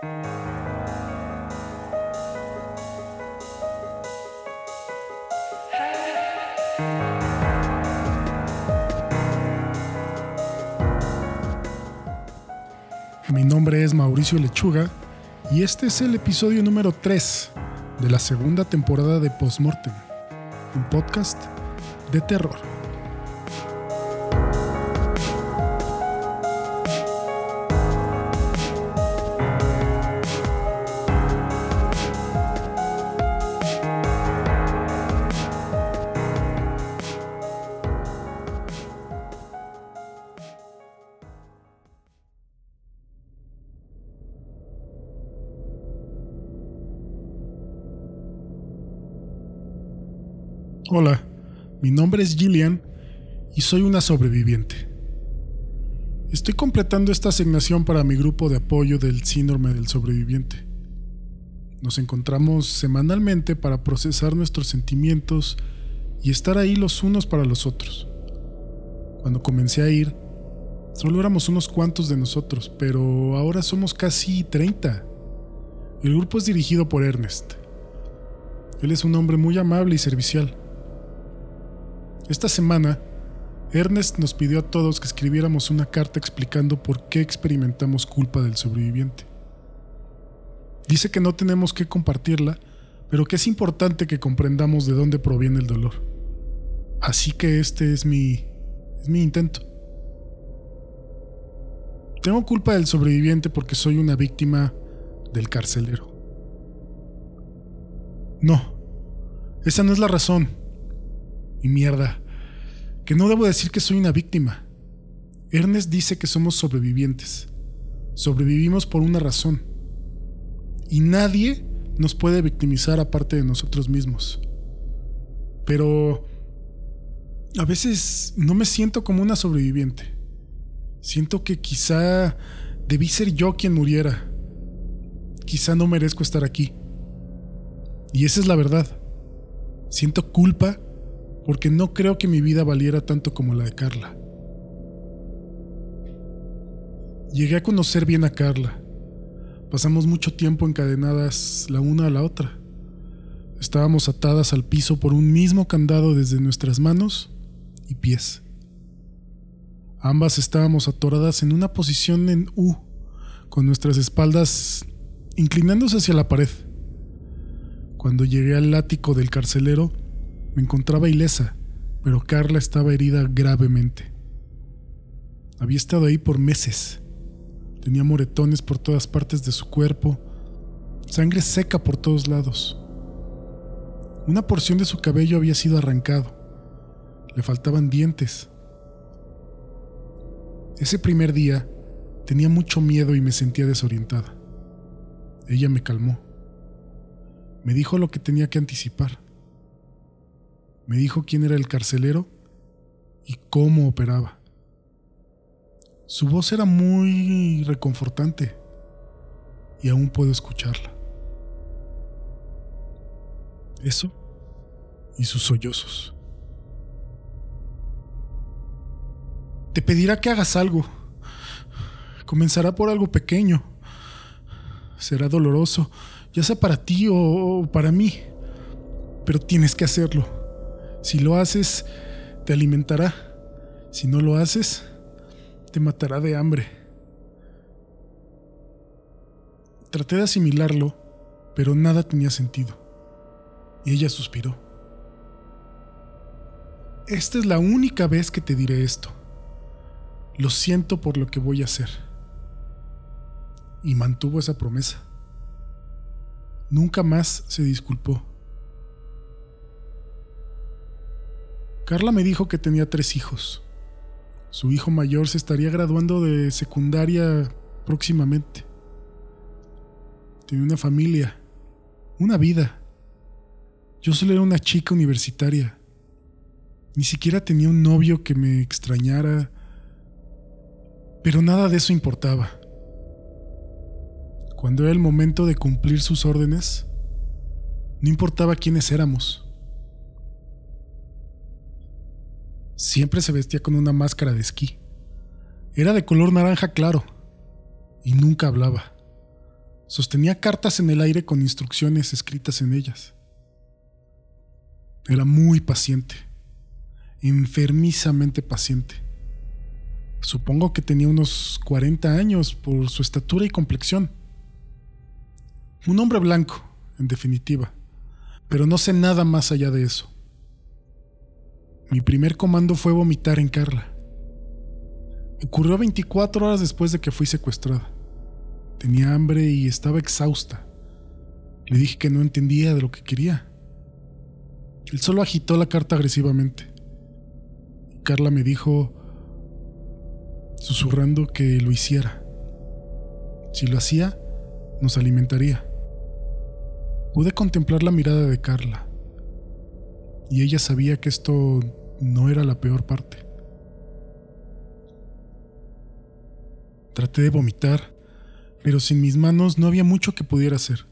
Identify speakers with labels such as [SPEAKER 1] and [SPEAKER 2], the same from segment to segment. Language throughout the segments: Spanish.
[SPEAKER 1] Mi nombre es Mauricio Lechuga y este es el episodio número 3 de la segunda temporada de Postmortem, un podcast de terror. Hola, mi nombre es Gillian y soy una sobreviviente. Estoy completando esta asignación para mi grupo de apoyo del síndrome del sobreviviente. Nos encontramos semanalmente para procesar nuestros sentimientos y estar ahí los unos para los otros. Cuando comencé a ir, solo éramos unos cuantos de nosotros, pero ahora somos casi 30. El grupo es dirigido por Ernest. Él es un hombre muy amable y servicial. Esta semana, Ernest nos pidió a todos que escribiéramos una carta explicando por qué experimentamos culpa del sobreviviente. Dice que no tenemos que compartirla, pero que es importante que comprendamos de dónde proviene el dolor. Así que este es mi, es mi intento. Tengo culpa del sobreviviente porque soy una víctima del carcelero. No, esa no es la razón. Y mierda, que no debo decir que soy una víctima. Ernest dice que somos sobrevivientes. Sobrevivimos por una razón. Y nadie nos puede victimizar aparte de nosotros mismos. Pero a veces no me siento como una sobreviviente. Siento que quizá debí ser yo quien muriera. Quizá no merezco estar aquí. Y esa es la verdad. Siento culpa porque no creo que mi vida valiera tanto como la de Carla. Llegué a conocer bien a Carla. Pasamos mucho tiempo encadenadas la una a la otra. Estábamos atadas al piso por un mismo candado desde nuestras manos y pies. Ambas estábamos atoradas en una posición en U, con nuestras espaldas inclinándose hacia la pared. Cuando llegué al ático del carcelero, me encontraba ilesa, pero Carla estaba herida gravemente. Había estado ahí por meses. Tenía moretones por todas partes de su cuerpo, sangre seca por todos lados. Una porción de su cabello había sido arrancado. Le faltaban dientes. Ese primer día tenía mucho miedo y me sentía desorientada. Ella me calmó. Me dijo lo que tenía que anticipar. Me dijo quién era el carcelero y cómo operaba. Su voz era muy reconfortante y aún puedo escucharla. Eso y sus sollozos. Te pedirá que hagas algo. Comenzará por algo pequeño. Será doloroso, ya sea para ti o para mí, pero tienes que hacerlo. Si lo haces, te alimentará. Si no lo haces, te matará de hambre. Traté de asimilarlo, pero nada tenía sentido. Y ella suspiró. Esta es la única vez que te diré esto. Lo siento por lo que voy a hacer. Y mantuvo esa promesa. Nunca más se disculpó. Carla me dijo que tenía tres hijos. Su hijo mayor se estaría graduando de secundaria próximamente. Tenía una familia, una vida. Yo solo era una chica universitaria. Ni siquiera tenía un novio que me extrañara. Pero nada de eso importaba. Cuando era el momento de cumplir sus órdenes, no importaba quiénes éramos. Siempre se vestía con una máscara de esquí. Era de color naranja claro y nunca hablaba. Sostenía cartas en el aire con instrucciones escritas en ellas. Era muy paciente, enfermizamente paciente. Supongo que tenía unos 40 años por su estatura y complexión. Un hombre blanco, en definitiva, pero no sé nada más allá de eso. Mi primer comando fue vomitar en Carla. Ocurrió 24 horas después de que fui secuestrada. Tenía hambre y estaba exhausta. Le dije que no entendía de lo que quería. Él solo agitó la carta agresivamente. Carla me dijo, susurrando que lo hiciera. Si lo hacía, nos alimentaría. Pude contemplar la mirada de Carla, y ella sabía que esto no era la peor parte. Traté de vomitar, pero sin mis manos no había mucho que pudiera hacer.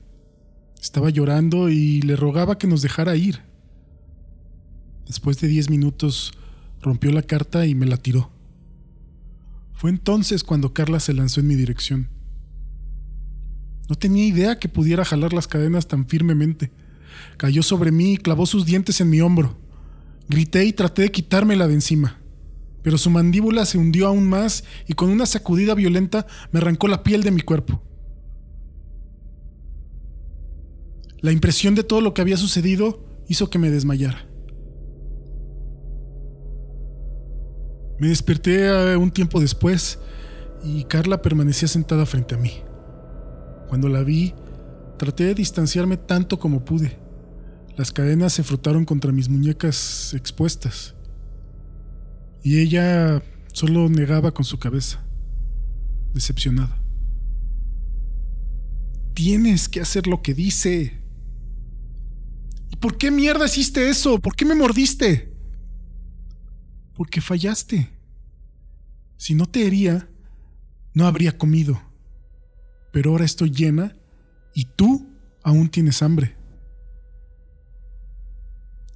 [SPEAKER 1] Estaba llorando y le rogaba que nos dejara ir. Después de diez minutos rompió la carta y me la tiró. Fue entonces cuando Carla se lanzó en mi dirección. No tenía idea que pudiera jalar las cadenas tan firmemente. Cayó sobre mí y clavó sus dientes en mi hombro. Grité y traté de quitármela de encima, pero su mandíbula se hundió aún más y con una sacudida violenta me arrancó la piel de mi cuerpo. La impresión de todo lo que había sucedido hizo que me desmayara. Me desperté un tiempo después y Carla permanecía sentada frente a mí. Cuando la vi, traté de distanciarme tanto como pude. Las cadenas se frotaron contra mis muñecas expuestas. Y ella solo negaba con su cabeza, decepcionada. Tienes que hacer lo que dice. ¿Y por qué mierda hiciste eso? ¿Por qué me mordiste? Porque fallaste. Si no te hería, no habría comido pero ahora estoy llena y tú aún tienes hambre.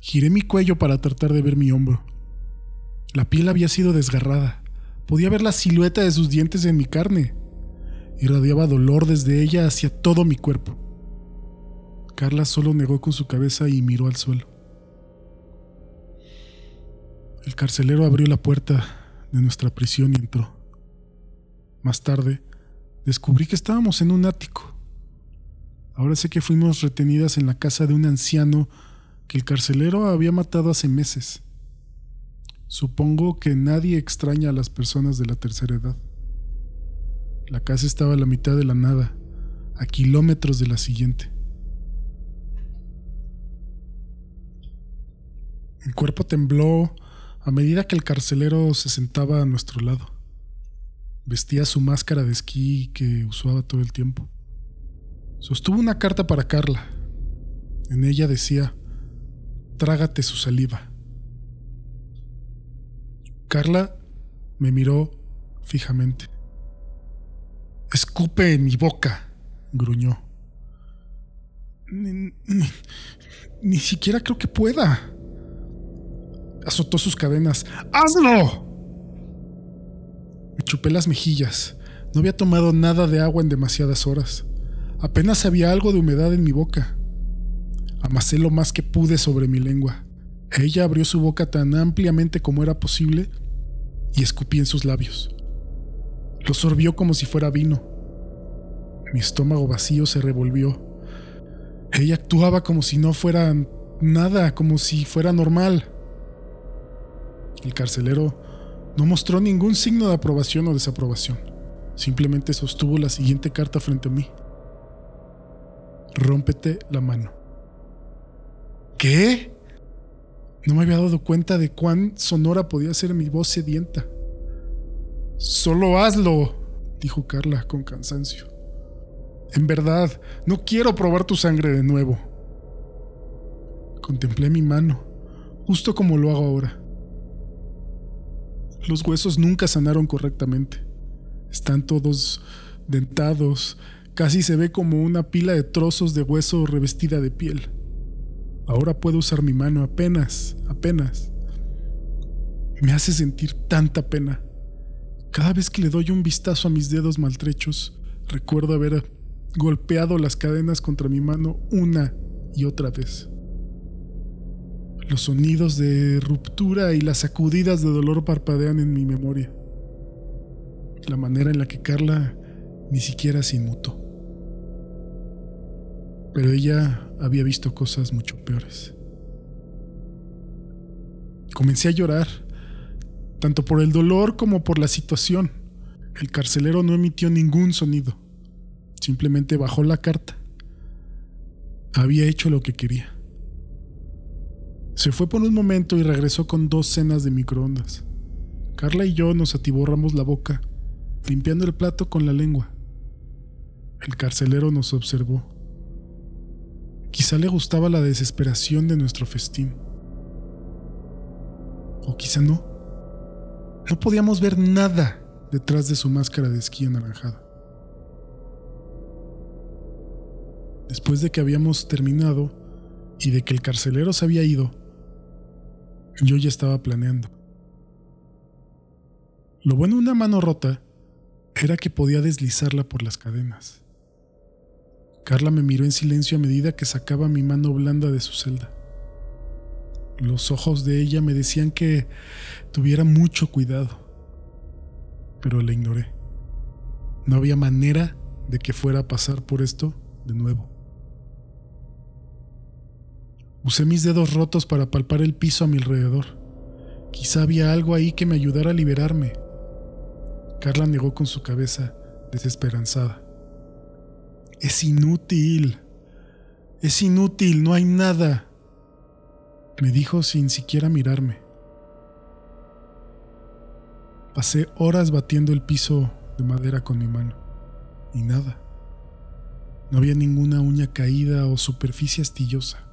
[SPEAKER 1] Giré mi cuello para tratar de ver mi hombro. La piel había sido desgarrada. Podía ver la silueta de sus dientes en mi carne. Irradiaba dolor desde ella hacia todo mi cuerpo. Carla solo negó con su cabeza y miró al suelo. El carcelero abrió la puerta de nuestra prisión y entró. Más tarde, descubrí que estábamos en un ático. Ahora sé que fuimos retenidas en la casa de un anciano que el carcelero había matado hace meses. Supongo que nadie extraña a las personas de la tercera edad. La casa estaba a la mitad de la nada, a kilómetros de la siguiente. Mi cuerpo tembló a medida que el carcelero se sentaba a nuestro lado. Vestía su máscara de esquí que usaba todo el tiempo. Sostuvo una carta para Carla. En ella decía, trágate su saliva. Carla me miró fijamente. Escupe en mi boca, gruñó. Ni, ni, siquiera creo que pueda. Azotó sus cadenas. ¡Hazlo! Me chupé las mejillas. No había tomado nada de agua en demasiadas horas. Apenas había algo de humedad en mi boca. Amasé lo más que pude sobre mi lengua. Ella abrió su boca tan ampliamente como era posible y escupí en sus labios. Lo sorbió como si fuera vino. Mi estómago vacío se revolvió. Ella actuaba como si no fuera nada, como si fuera normal. El carcelero no mostró ningún signo de aprobación o desaprobación. Simplemente sostuvo la siguiente carta frente a mí. Rómpete la mano. ¿Qué? No me había dado cuenta de cuán sonora podía ser mi voz sedienta. Solo hazlo, dijo Carla con cansancio. En verdad, no quiero probar tu sangre de nuevo. Contemplé mi mano, justo como lo hago ahora. Los huesos nunca sanaron correctamente. Están todos dentados. Casi se ve como una pila de trozos de hueso revestida de piel. Ahora puedo usar mi mano apenas, apenas. Me hace sentir tanta pena. Cada vez que le doy un vistazo a mis dedos maltrechos, recuerdo haber golpeado las cadenas contra mi mano una y otra vez. Los sonidos de ruptura y las sacudidas de dolor parpadean en mi memoria. La manera en la que Carla ni siquiera se inmutó. Pero ella había visto cosas mucho peores. Comencé a llorar, tanto por el dolor como por la situación. El carcelero no emitió ningún sonido. Simplemente bajó la carta. Había hecho lo que quería. Se fue por un momento y regresó con dos cenas de microondas. Carla y yo nos atiborramos la boca, limpiando el plato con la lengua. El carcelero nos observó. Quizá le gustaba la desesperación de nuestro festín. O quizá no. No podíamos ver nada detrás de su máscara de esquí anaranjada. Después de que habíamos terminado y de que el carcelero se había ido, yo ya estaba planeando. Lo bueno de una mano rota era que podía deslizarla por las cadenas. Carla me miró en silencio a medida que sacaba mi mano blanda de su celda. Los ojos de ella me decían que tuviera mucho cuidado pero la ignoré. No había manera de que fuera a pasar por esto de nuevo. Usé mis dedos rotos para palpar el piso a mi alrededor. Quizá había algo ahí que me ayudara a liberarme. Carla negó con su cabeza, desesperanzada. Es inútil. Es inútil, no hay nada. Me dijo sin siquiera mirarme. Pasé horas batiendo el piso de madera con mi mano. Y nada. No había ninguna uña caída o superficie astillosa.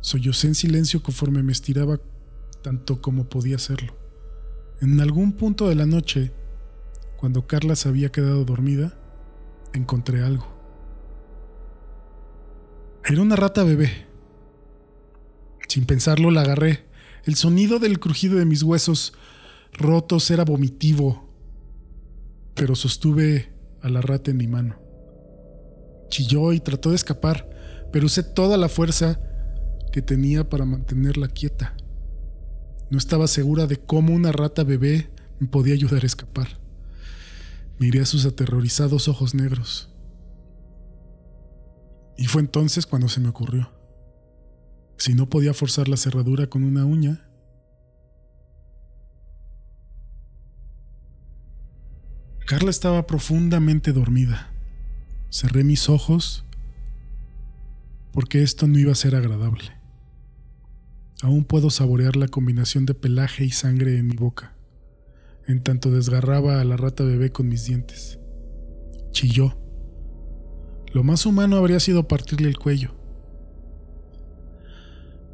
[SPEAKER 1] Sollocé en silencio conforme me estiraba tanto como podía hacerlo. En algún punto de la noche, cuando Carla se había quedado dormida, encontré algo. Era una rata bebé. Sin pensarlo la agarré. El sonido del crujido de mis huesos rotos era vomitivo, pero sostuve a la rata en mi mano. Chilló y trató de escapar, pero usé toda la fuerza que tenía para mantenerla quieta. No estaba segura de cómo una rata bebé me podía ayudar a escapar. Miré a sus aterrorizados ojos negros. Y fue entonces cuando se me ocurrió. Si no podía forzar la cerradura con una uña, Carla estaba profundamente dormida. Cerré mis ojos porque esto no iba a ser agradable. Aún puedo saborear la combinación de pelaje y sangre en mi boca, en tanto desgarraba a la rata bebé con mis dientes. Chilló. Lo más humano habría sido partirle el cuello,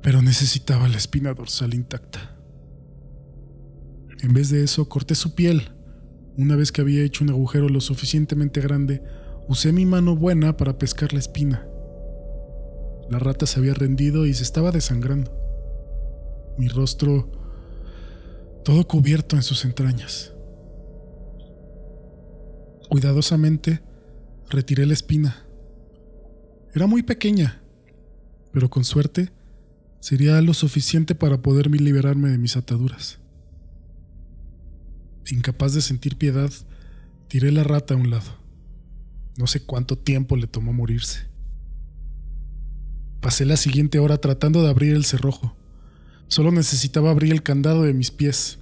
[SPEAKER 1] pero necesitaba la espina dorsal intacta. En vez de eso, corté su piel una vez que había hecho un agujero lo suficientemente grande, usé mi mano buena para pescar la espina. La rata se había rendido y se estaba desangrando. Mi rostro todo cubierto en sus entrañas. Cuidadosamente retiré la espina. Era muy pequeña, pero con suerte sería lo suficiente para poder liberarme de mis ataduras. Incapaz de sentir piedad, tiré la rata a un lado. No sé cuánto tiempo le tomó morirse. Pasé la siguiente hora tratando de abrir el cerrojo. Solo necesitaba abrir el candado de mis pies.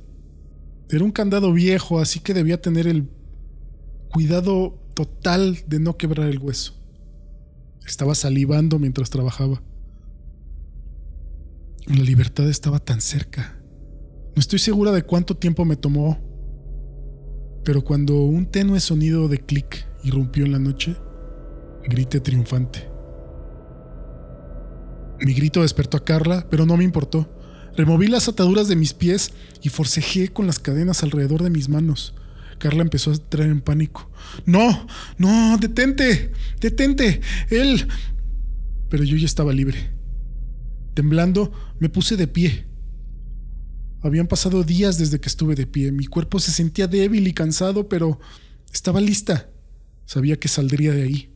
[SPEAKER 1] Era un candado viejo, así que debía tener el cuidado total de no quebrar el hueso. Estaba salivando mientras trabajaba. La libertad estaba tan cerca. No estoy segura de cuánto tiempo me tomó pero cuando un tenue sonido de clic irrumpió en la noche, grité triunfante. Mi grito despertó a Carla, pero no me importó. Removí las ataduras de mis pies y forcejé con las cadenas alrededor de mis manos. Carla empezó a entrar en pánico. No, no, detente, detente, él. Pero yo ya estaba libre. Temblando, me puse de pie. Habían pasado días desde que estuve de pie. Mi cuerpo se sentía débil y cansado, pero estaba lista. Sabía que saldría de ahí.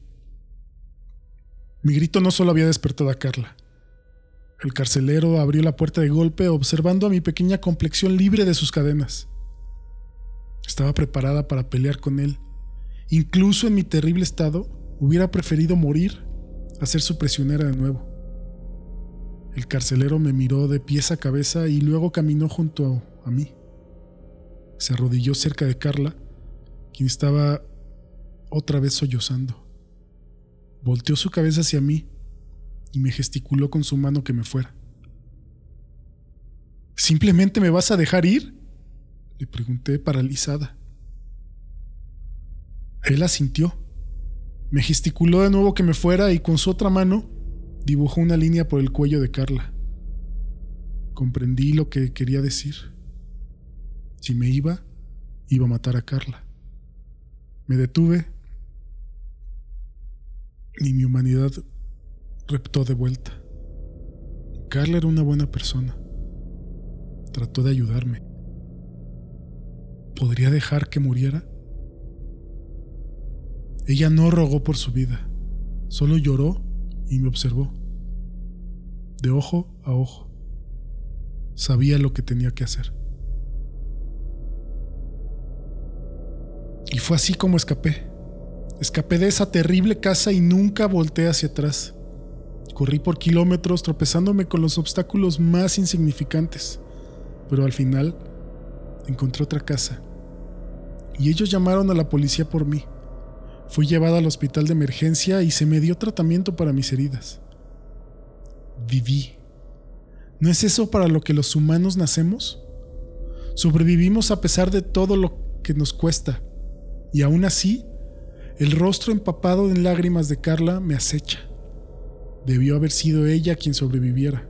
[SPEAKER 1] Mi grito no solo había despertado a Carla. El carcelero abrió la puerta de golpe observando a mi pequeña complexión libre de sus cadenas. Estaba preparada para pelear con él. Incluso en mi terrible estado, hubiera preferido morir a ser su prisionera de nuevo. El carcelero me miró de pies a cabeza y luego caminó junto a mí. Se arrodilló cerca de Carla, quien estaba otra vez sollozando. Volteó su cabeza hacia mí y me gesticuló con su mano que me fuera. ¿Simplemente me vas a dejar ir? Le pregunté paralizada. Él asintió. Me gesticuló de nuevo que me fuera y con su otra mano dibujó una línea por el cuello de Carla. Comprendí lo que quería decir. Si me iba, iba a matar a Carla. Me detuve y mi humanidad reptó de vuelta. Carla era una buena persona. Trató de ayudarme. ¿Podría dejar que muriera? Ella no rogó por su vida, solo lloró y me observó. De ojo a ojo. Sabía lo que tenía que hacer. Y fue así como escapé. Escapé de esa terrible casa y nunca volteé hacia atrás. Corrí por kilómetros tropezándome con los obstáculos más insignificantes, pero al final encontré otra casa. Y ellos llamaron a la policía por mí. Fui llevado al hospital de emergencia y se me dio tratamiento para mis heridas. Viví. ¿No es eso para lo que los humanos nacemos? Sobrevivimos a pesar de todo lo que nos cuesta. Y aún así, el rostro empapado en lágrimas de Carla me acecha. Debió haber sido ella quien sobreviviera.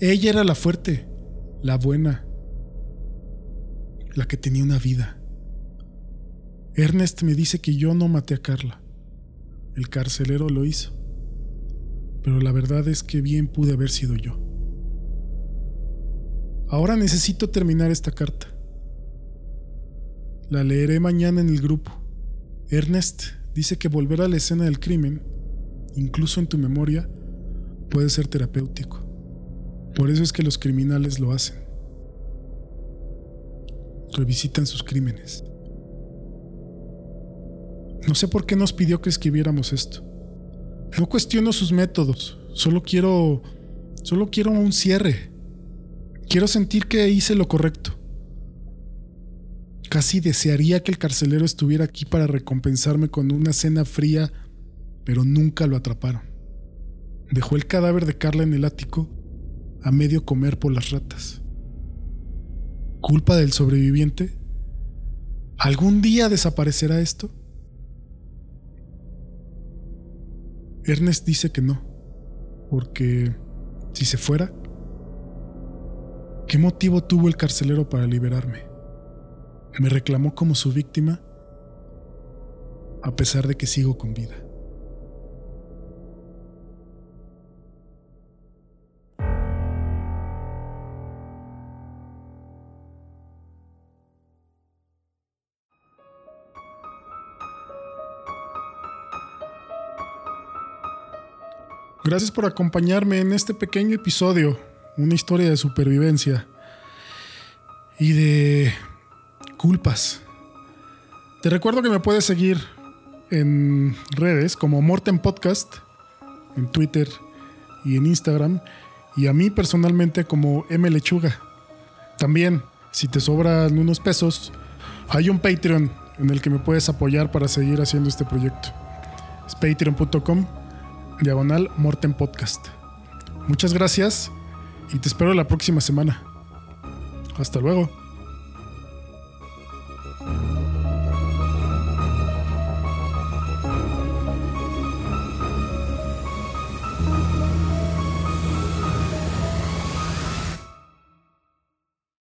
[SPEAKER 1] Ella era la fuerte, la buena, la que tenía una vida. Ernest me dice que yo no maté a Carla. El carcelero lo hizo. Pero la verdad es que bien pude haber sido yo. Ahora necesito terminar esta carta. La leeré mañana en el grupo. Ernest dice que volver a la escena del crimen, incluso en tu memoria, puede ser terapéutico. Por eso es que los criminales lo hacen. Revisitan sus crímenes. No sé por qué nos pidió que escribiéramos esto. No cuestiono sus métodos, solo quiero solo quiero un cierre. Quiero sentir que hice lo correcto. Casi desearía que el carcelero estuviera aquí para recompensarme con una cena fría, pero nunca lo atraparon. Dejó el cadáver de Carla en el ático, a medio comer por las ratas. ¿Culpa del sobreviviente? ¿Algún día desaparecerá esto? Ernest dice que no, porque si se fuera, ¿qué motivo tuvo el carcelero para liberarme? Me reclamó como su víctima a pesar de que sigo con vida. Gracias por acompañarme en este pequeño episodio, una historia de supervivencia y de culpas. Te recuerdo que me puedes seguir en redes como Morten Podcast, en Twitter y en Instagram, y a mí personalmente como M Lechuga. También, si te sobran unos pesos, hay un Patreon en el que me puedes apoyar para seguir haciendo este proyecto. Es patreon.com diagonal Morten Podcast. Muchas gracias y te espero la próxima semana. Hasta luego.